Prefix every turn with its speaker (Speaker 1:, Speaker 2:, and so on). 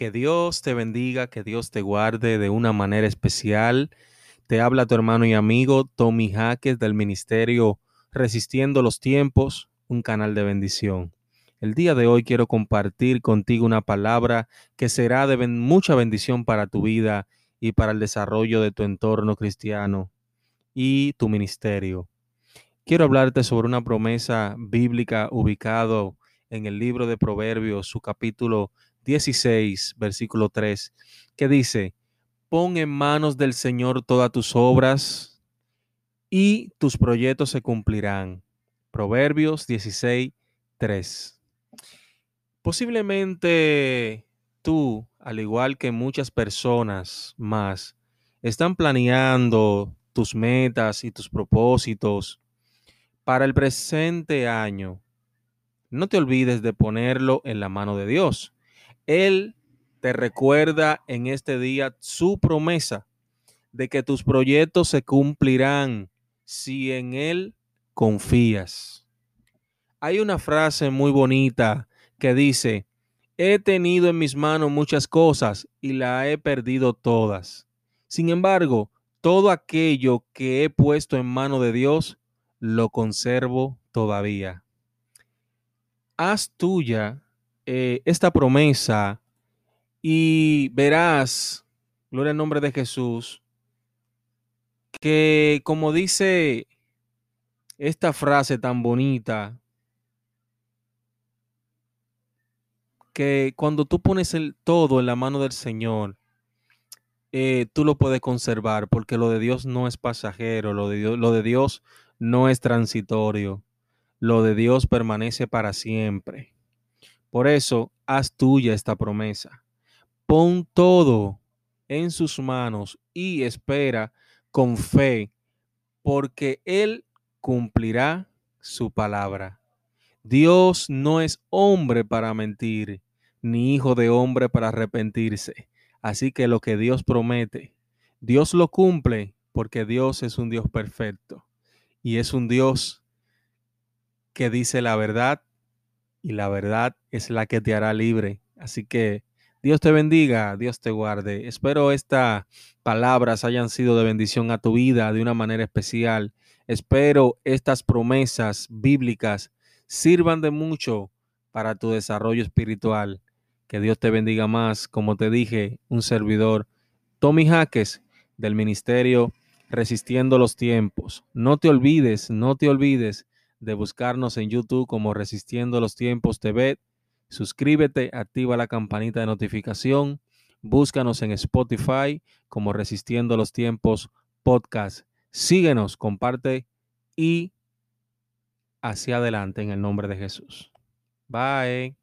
Speaker 1: Que Dios te bendiga, que Dios te guarde de una manera especial. Te habla tu hermano y amigo Tommy Jaques del Ministerio Resistiendo los Tiempos, un canal de bendición. El día de hoy quiero compartir contigo una palabra que será de mucha bendición para tu vida y para el desarrollo de tu entorno cristiano y tu ministerio. Quiero hablarte sobre una promesa bíblica ubicado en el libro de Proverbios, su capítulo 16, versículo 3, que dice, pon en manos del Señor todas tus obras y tus proyectos se cumplirán. Proverbios 16, 3. Posiblemente tú, al igual que muchas personas más, están planeando tus metas y tus propósitos para el presente año. No te olvides de ponerlo en la mano de Dios. Él te recuerda en este día su promesa de que tus proyectos se cumplirán si en Él confías. Hay una frase muy bonita que dice, he tenido en mis manos muchas cosas y la he perdido todas. Sin embargo, todo aquello que he puesto en mano de Dios, lo conservo todavía. Haz tuya eh, esta promesa y verás, gloria al nombre de Jesús, que como dice esta frase tan bonita, que cuando tú pones el todo en la mano del Señor, eh, tú lo puedes conservar, porque lo de Dios no es pasajero, lo de lo de Dios no es transitorio, lo de Dios permanece para siempre. Por eso, haz tuya esta promesa. Pon todo en sus manos y espera con fe, porque Él cumplirá su palabra. Dios no es hombre para mentir, ni hijo de hombre para arrepentirse. Así que lo que Dios promete, Dios lo cumple porque Dios es un Dios perfecto y es un Dios que dice la verdad y la verdad es la que te hará libre. Así que Dios te bendiga, Dios te guarde. Espero estas palabras hayan sido de bendición a tu vida de una manera especial. Espero estas promesas bíblicas sirvan de mucho para tu desarrollo espiritual. Que Dios te bendiga más. Como te dije, un servidor, Tommy Jaques, del Ministerio Resistiendo los Tiempos. No te olvides, no te olvides de buscarnos en YouTube como Resistiendo los Tiempos TV. Suscríbete, activa la campanita de notificación. Búscanos en Spotify como Resistiendo los Tiempos Podcast. Síguenos, comparte y hacia adelante en el nombre de Jesús. Bye.